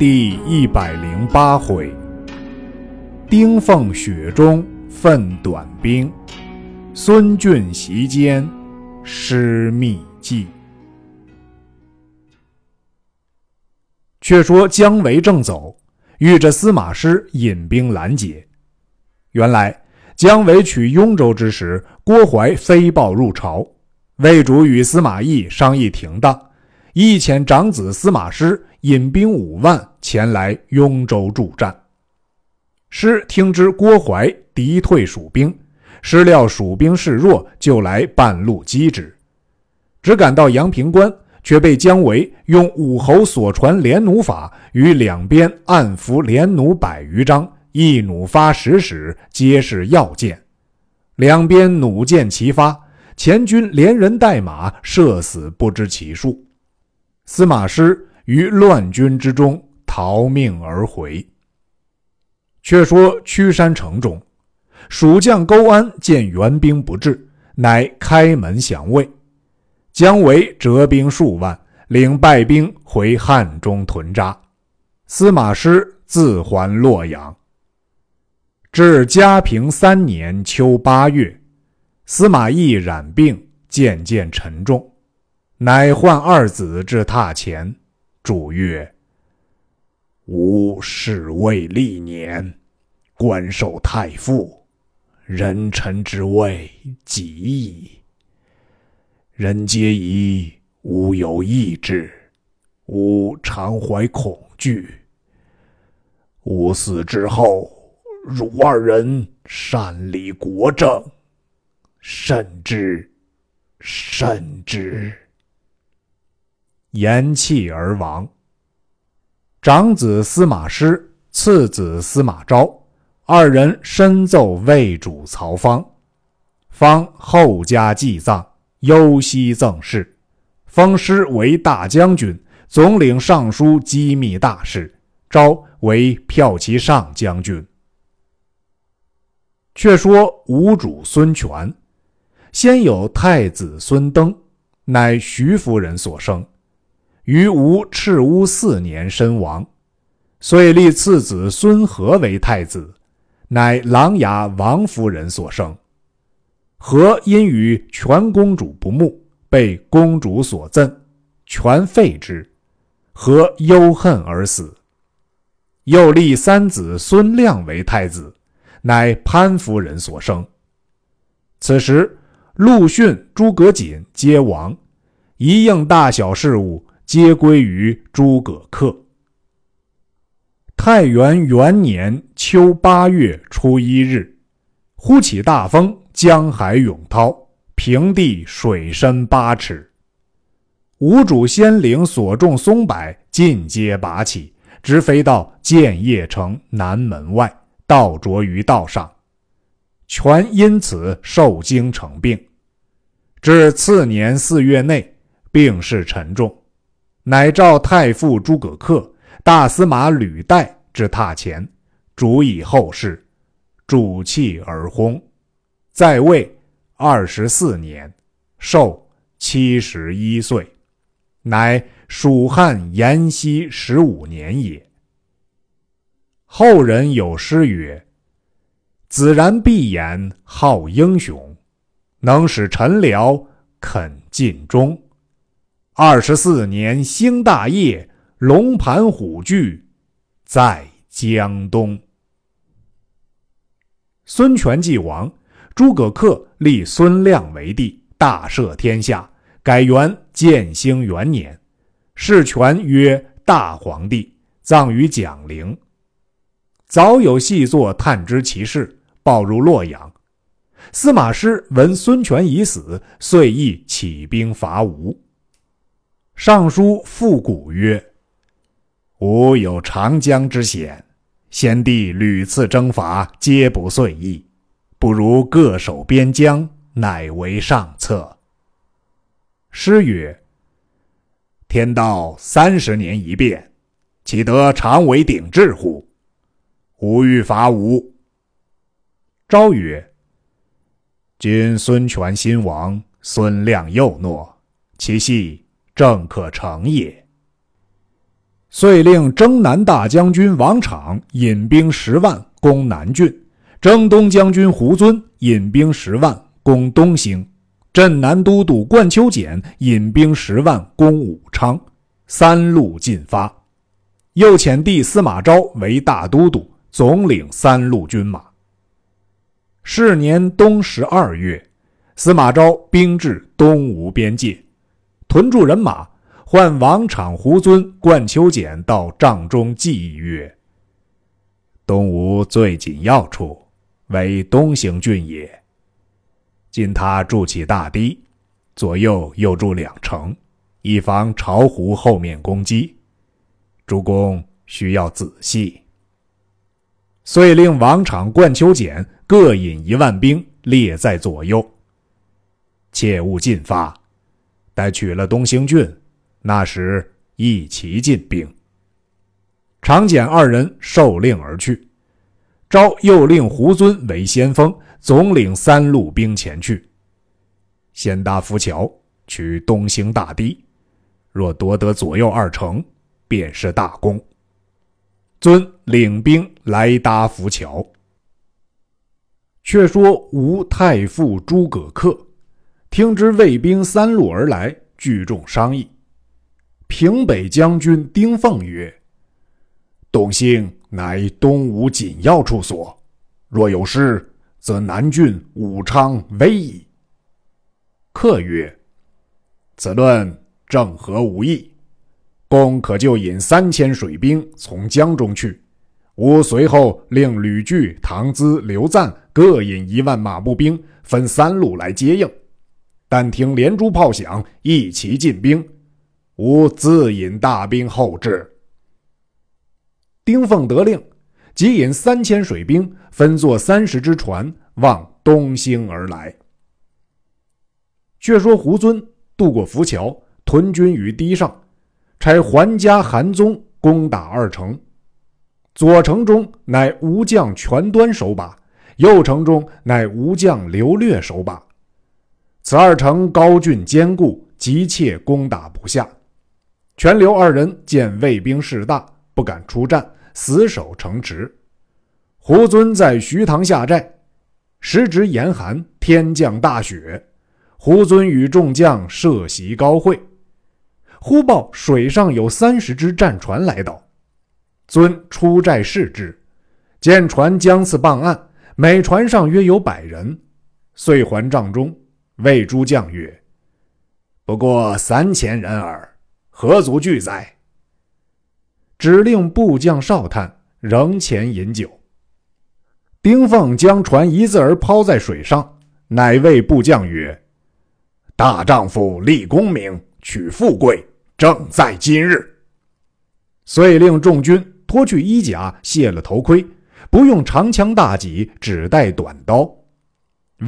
第一百零八回：丁奉雪中奋短兵，孙峻袭坚失密计。却说姜维正走，遇着司马师引兵拦截。原来姜维取雍州之时，郭淮飞报入朝，魏主与司马懿商议停当，一遣长子司马师。引兵五万前来雍州助战，师听知郭淮敌退蜀兵，师料蜀兵势弱，就来半路击之。只赶到阳平关，却被姜维用武侯所传连弩法，于两边暗伏连弩百余张，一弩发十矢，皆是要箭。两边弩箭齐发，前军连人带马射死不知其数。司马师。于乱军之中逃命而回。却说曲山城中，蜀将勾安见援兵不至，乃开门降魏。姜维折兵数万，领败兵回汉中屯扎。司马师自还洛阳。至嘉平三年秋八月，司马懿染病，渐渐沉重，乃唤二子至榻前。主曰：“吾侍卫历年，官受太傅，人臣之位极矣。人皆疑吾有意志，吾常怀恐惧。吾死之后，汝二人擅理国政，慎之，慎之。”言弃而亡。长子司马师，次子司马昭，二人深奏魏主曹芳，方后加祭葬，忧悉赠事，封师为大将军，总领尚书机密大事；昭为骠骑上将军。却说吴主孙权，先有太子孙登，乃徐夫人所生。于吴赤乌四年身亡，遂立次子孙和为太子，乃琅琊王夫人所生。和因与全公主不睦，被公主所赠，全废之，和忧恨而死。又立三子孙亮为太子，乃潘夫人所生。此时陆逊、诸葛瑾皆亡，一应大小事务。皆归于诸葛恪。太元元年秋八月初一日，忽起大风，江海涌涛，平地水深八尺。吴主先领所种松柏尽皆拔起，直飞到建业城南门外，倒着于道上。全因此受惊成病，至次年四月内，病势沉重。乃召太傅诸葛恪、大司马吕岱至榻前，主以后事，主泣而薨，在位二十四年，寿七十一岁，乃蜀汉延熙十五年也。后人有诗曰：“子然闭眼好英雄，能使臣僚肯尽忠。”二十四年兴大业，龙盘虎踞在江东。孙权既亡，诸葛恪立孙亮为帝，大赦天下，改元建兴元年，谥权曰大皇帝，葬于蒋陵。早有细作探知其事，报入洛阳。司马师闻孙权已死，遂意起兵伐吴。尚书复古曰：“吾有长江之险，先帝屡次征伐，皆不遂意，不如各守边疆，乃为上策。”诗曰：“天道三十年一变，岂得常为鼎峙乎？吾欲伐吴。”昭曰：“今孙权新亡，孙亮又懦，其系。”正可成也。遂令征南大将军王昶引兵十万攻南郡，征东将军胡遵引兵十万攻东兴，镇南都督冠秋俭引兵十万攻武昌，三路进发。又遣弟司马昭为大都督，总领三路军马。是年冬十二月，司马昭兵至东吴边界，屯驻人马。唤王昶、胡遵、冠秋俭到帐中计曰：“东吴最紧要处，为东行郡也。今他筑起大堤，左右又筑两城，以防巢湖后面攻击。诸公需要仔细。”遂令王昶、冠秋俭各引一万兵列在左右，切勿进发，待取了东兴郡。那时一齐进兵。常简二人受令而去。昭又令胡遵为先锋，总领三路兵前去。先搭浮桥，取东兴大堤。若夺得左右二城，便是大功。尊领兵来搭浮桥。却说吴太傅诸葛恪，听知魏兵三路而来，聚众商议。平北将军丁奉曰：“董兴乃东吴紧要处所，若有失，则南郡、武昌危矣。”客曰：“此论正合吾意。公可就引三千水兵从江中去，吾随后令吕据、唐咨、刘赞各引一万马步兵，分三路来接应。但听连珠炮响，一齐进兵。”吾自引大兵后至。丁奉得令，即引三千水兵，分作三十只船，往东兴而来。却说胡遵渡过浮桥，屯军于堤上，差桓家、韩宗攻打二城。左城中乃吴将全端守把，右城中乃吴将刘略守把。此二城高峻坚固，急切攻打不下。全刘二人见魏兵势大，不敢出战，死守城池。胡遵在徐塘下寨，时值严寒，天降大雪。胡遵与众将设席高会，忽报水上有三十只战船来到。遵出寨视之，见船将次傍岸，每船上约有百人，遂还帐中，谓诸将曰：“不过三千人耳。”何足惧哉？指令部将哨探仍前饮酒。丁奉将船一字儿抛在水上，乃谓部将曰：“大丈夫立功名，取富贵，正在今日。”遂令众军脱去衣甲，卸了头盔，不用长枪大戟，只带短刀。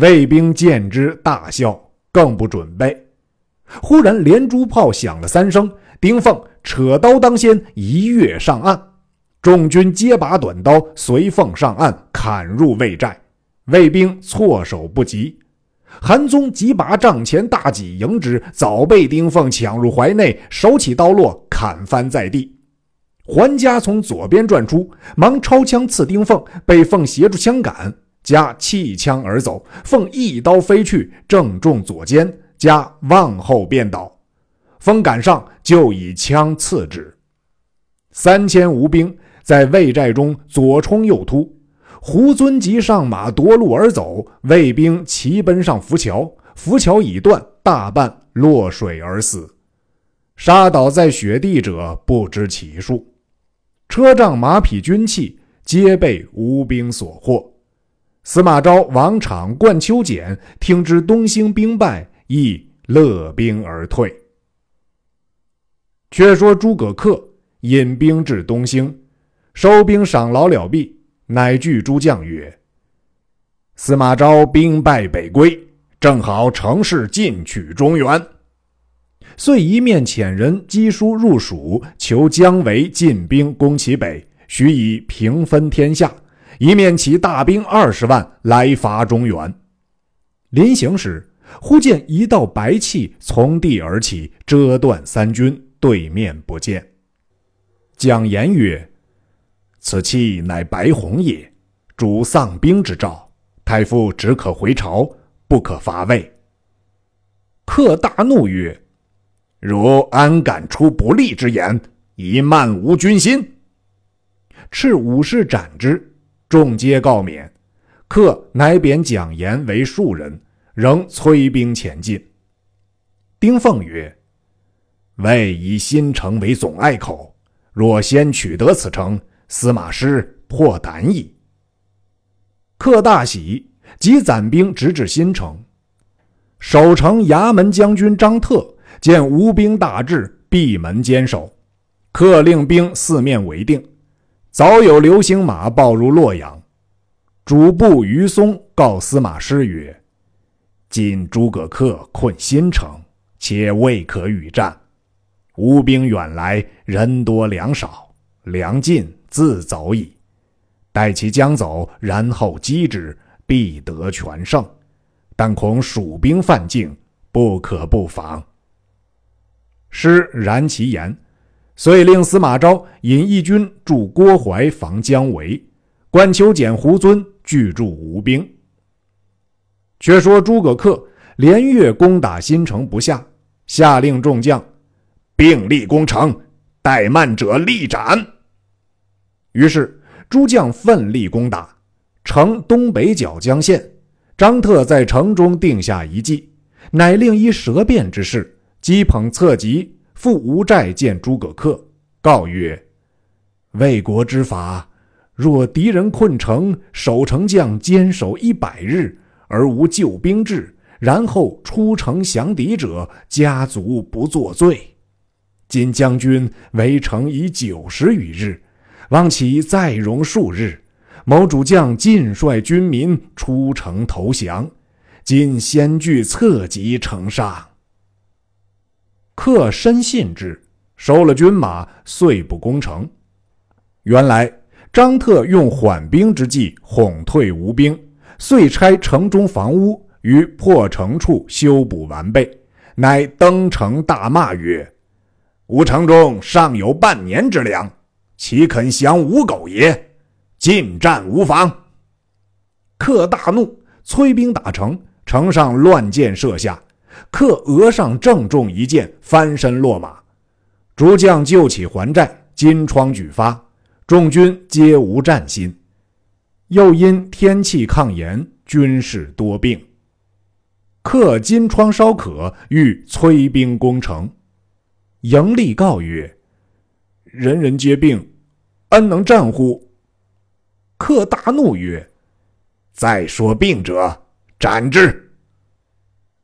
卫兵见之，大笑，更不准备。忽然连珠炮响了三声。丁奉扯刀当先，一跃上岸，众军皆拔短刀，随奉上岸，砍入魏寨。卫兵措手不及。韩宗急拔帐前大戟迎之，早被丁奉抢入怀内，手起刀落，砍翻在地。桓家从左边转出，忙抄枪刺丁奉，被奉挟住枪杆，加弃枪而走。奉一刀飞去，正中左肩，加往后便倒。风赶上，就以枪刺之。三千吴兵在魏寨中左冲右突，胡遵即上马夺路而走，魏兵齐奔上浮桥，浮桥已断，大半落水而死。杀倒在雪地者不知其数，车仗马匹军器皆被吴兵所获。司马昭、王昶、冠秋俭听知东兴兵败，亦勒兵而退。却说诸葛恪引兵至东兴，收兵赏劳了毕，乃具诸将曰：“司马昭兵败北归，正好乘势进取中原。”遂一面遣人赍书入蜀，求姜维进兵攻其北，许以平分天下；一面起大兵二十万来伐中原。临行时，忽见一道白气从地而起，遮断三军。对面不见，蒋言曰：“此气乃白虹也，主丧兵之兆。太傅只可回朝，不可伐魏。”客大怒曰：“汝安敢出不利之言，以漫无军心？”斥武士斩之，众皆告免。客乃贬蒋言为庶人，仍催兵前进。丁奉曰：“魏以新城为总隘口，若先取得此城，司马师破胆矣。”客大喜，即攒兵直至新城。守城衙门将军张特见吴兵大至，闭门坚守。客令兵四面围定，早有流星马报入洛阳。主簿于松告司马师曰：“今诸葛恪困新城，且未可与战。吴兵远来，人多粮少，粮尽自走矣。待其将走，然后击之，必得全胜。但恐蜀兵犯境，不可不防。”师然其言，遂令司马昭引义军驻郭淮防姜维，关丘简、胡遵。拒驻吴兵。却说诸葛恪连月攻打新城不下，下令众将并力攻城，怠慢者立斩。于是诸将奋力攻打城东北角将陷。张特在城中定下一计，乃令一舌辩之势击捧策疾赴吴寨见诸葛恪，告曰：“魏国之法。”若敌人困城，守城将坚守一百日而无救兵至，然后出城降敌者，家族不作罪。今将军围城已九十余日，望其再容数日，某主将尽率军民出城投降。今先据策及城上，客深信之，收了军马，遂不攻城。原来。张特用缓兵之计哄退吴兵，遂拆城中房屋，于破城处修补完备，乃登城大骂曰：“吾城中尚有半年之粮，岂肯降吴狗也？进战无妨。”克大怒，催兵打城，城上乱箭射下，克额上正中一箭，翻身落马。诸将救起还寨，金疮举发。众军皆无战心，又因天气抗炎，军士多病。克金疮稍可，欲催兵攻城。迎吏告曰：“人人皆病，安能战乎？”克大怒曰：“再说病者，斩之！”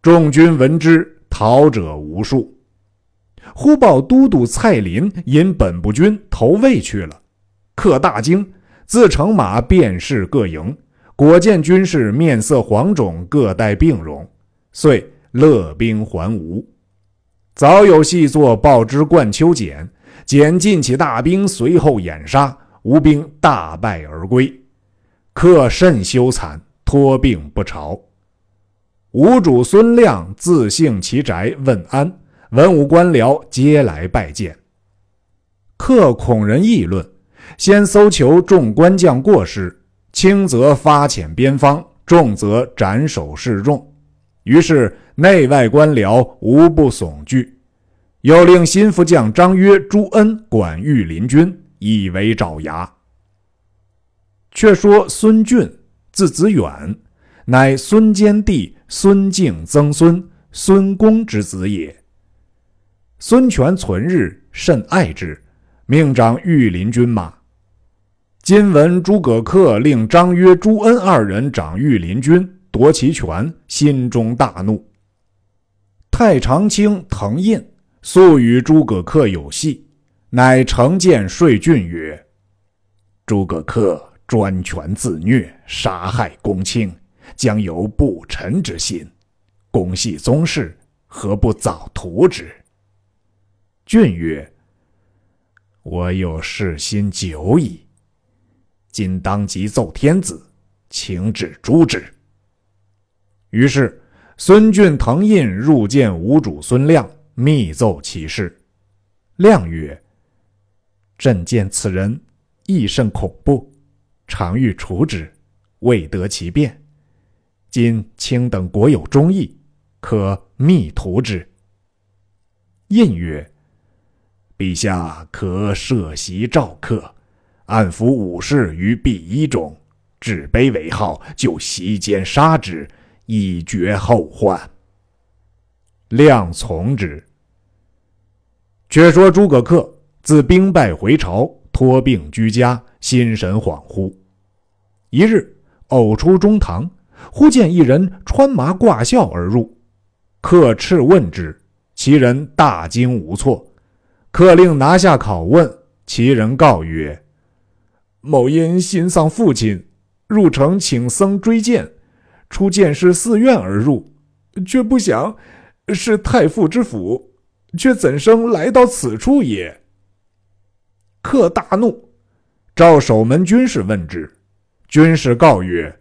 众军闻之，逃者无数。忽报都督蔡林引本部军投魏去了。克大惊，自乘马便是各营，果见军士面色黄肿，各带病容，遂勒兵还吴。早有细作报之冠丘简，简尽起大兵，随后掩杀，吴兵大败而归。克甚羞惭，托病不朝。吴主孙亮自幸其宅问安，文武官僚皆来拜见。客恐人议论。先搜求众官将过失，轻则发遣边方，重则斩首示众。于是内外官僚无不悚惧，又令心腹将张约、朱恩管御林军，以为爪牙。却说孙峻，字子远，乃孙坚弟孙敬曾孙孙公之子也。孙权存日甚爱之，命掌御林军马。今闻诸葛恪令张约、朱恩二人掌御林军，夺其权，心中大怒。太常卿滕胤素与诸葛恪有隙，乃乘剑说郡曰：“诸葛恪专权自虐，杀害公卿，将有不臣之心。公系宗室，何不早图之？”俊曰：“我有事心久矣。”今当即奏天子，请旨诛之。于是孙峻、腾印入见吴主孙亮，密奏其事。亮曰：“朕见此人亦甚恐怖，常欲除之，未得其便。今卿等国有忠义，可密图之。”印曰：“陛下可设席召客，安抚武士于敝衣中，置碑为号，就席间杀之，以绝后患。”亮从之。却说诸葛恪自兵败回朝，托病居家，心神恍惚。一日，偶出中堂，忽见一人穿麻挂孝而入。客斥问之，其人大惊无措。客令拿下拷问，其人告曰：“某因心丧父亲，入城请僧追荐，出见师寺院而入，却不想。”是太傅之府，却怎生来到此处也？客大怒，召守门军士问之。军士告曰：“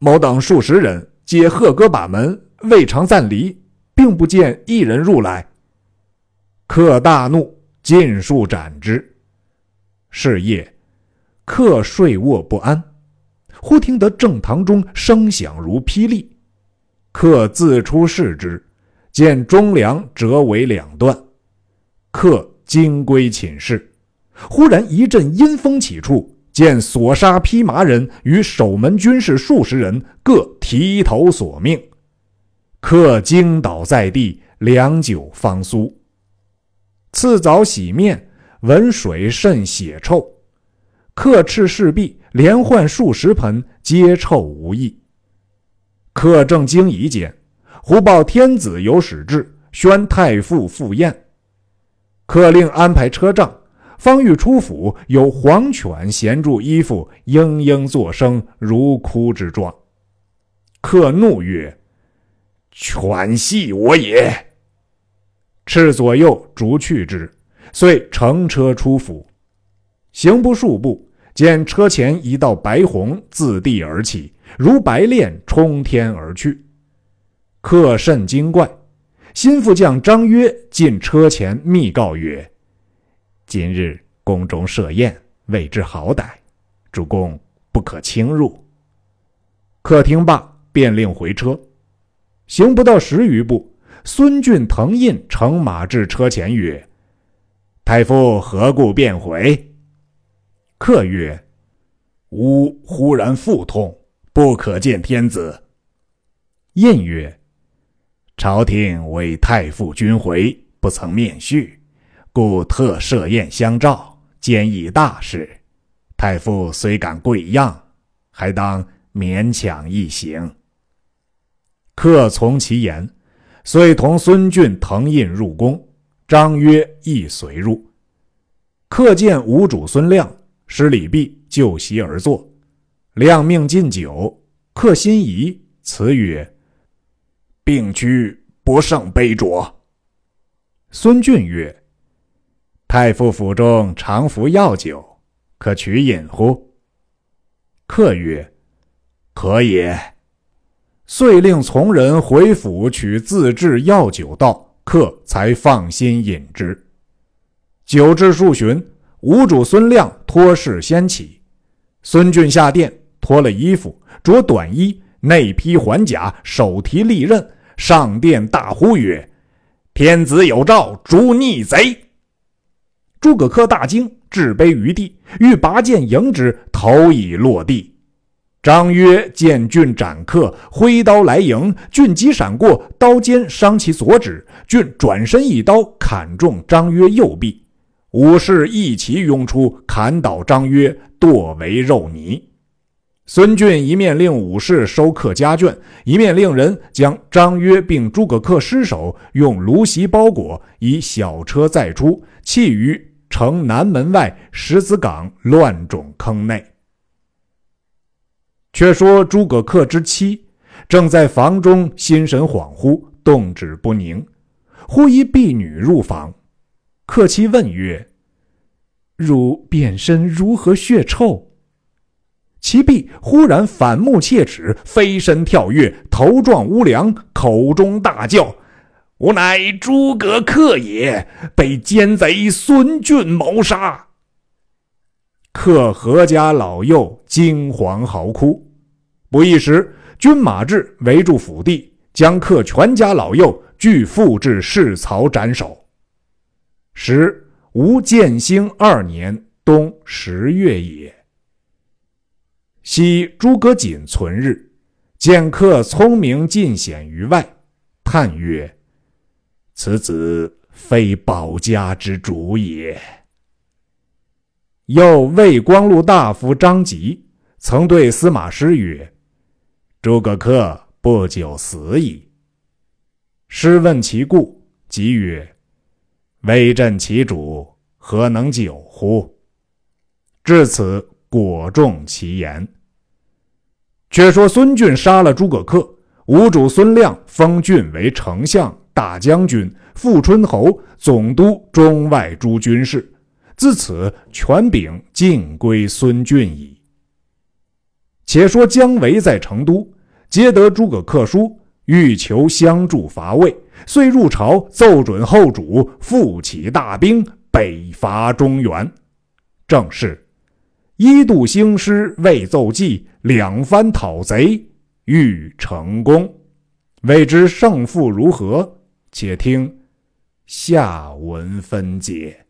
某等数十人，皆贺歌把门，未尝暂离，并不见一人入来。”客大怒，尽数斩之。是夜，客睡卧不安，忽听得正堂中声响如霹雳，客自出视之。见中梁折为两段，客惊归寝室，忽然一阵阴风起处，见所杀披麻人与守门军士数十人各提头索命，客惊倒在地，良久方苏。次早洗面，闻水甚血臭，客斥侍婢连换数十盆，皆臭无益。客正惊疑间。忽报天子有使至，宣太傅赴宴。客令安排车仗，方欲出府，有黄犬衔住衣服，嘤嘤作声，如哭之状。客怒曰：“犬系我也！”斥左右逐去之，遂乘车出府。行不数步，见车前一道白虹自地而起，如白练冲天而去。客甚惊怪，心腹将张约进车前密告曰：“今日宫中设宴，未知好歹，主公不可轻入。”客听罢，便令回车。行不到十余步，孙俊腾印乘马至车前曰：“太傅何故便回？”客曰：“吾忽然腹痛，不可见天子。”印曰。朝廷为太傅君回，不曾面叙，故特设宴相召，兼议大事。太傅虽感贵样，还当勉强一行。客从其言，遂同孙俊腾印入宫，张约亦随入。客见吴主孙亮，施礼毕，就席而坐。亮命进酒，客心疑，辞曰。病躯不胜杯酌。孙俊曰：“太傅府中常服药酒，可取饮乎？”客曰：“可也。”遂令从人回府取自制药酒到，客才放心饮之。酒至数巡，吴主孙亮托事先起。孙俊下殿，脱了衣服，着短衣，内披环甲，手提利刃。上殿大呼曰：“天子有诏，诛逆贼！”诸葛恪大惊，置杯于地，欲拔剑迎之，头已落地。张约见俊斩客，挥刀来迎，俊急闪过，刀尖伤其左指。俊转身一刀砍中张约右臂，武士一齐拥出，砍倒张约，剁为肉泥。孙俊一面令武士收客家眷，一面令人将张约并诸葛恪尸首用芦席包裹，以小车载出，弃于城南门外石子岗乱冢坑内。却说诸葛恪之妻正在房中心神恍惚，动止不宁，忽一婢女入房，客妻问曰：“汝变身如何血臭？”其婢忽然反目切齿，飞身跳跃，头撞屋梁，口中大叫：“吾乃诸葛恪也，被奸贼孙俊谋杀！克何家老幼惊惶嚎哭。不一时，军马至，围住府地，将克全家老幼俱缚至市曹斩首。时吴建兴二年冬十月也。昔诸葛瑾存日，见客聪明尽显于外，叹曰：“此子非保家之主也。”又魏光禄大夫张吉曾对司马师曰：“诸葛恪不久死矣。”师问其故，即曰：“威震其主，何能久乎？”至此，果中其言。却说孙俊杀了诸葛恪，吴主孙亮封俊为丞相、大将军、富春侯，总督中外诸军事。自此，权柄尽归孙俊矣。且说姜维在成都，接得诸葛恪书，欲求相助伐魏，遂入朝奏准后主复起大兵，北伐中原。正是一度兴师未奏计，两番讨贼欲成功。未知胜负如何？且听下文分解。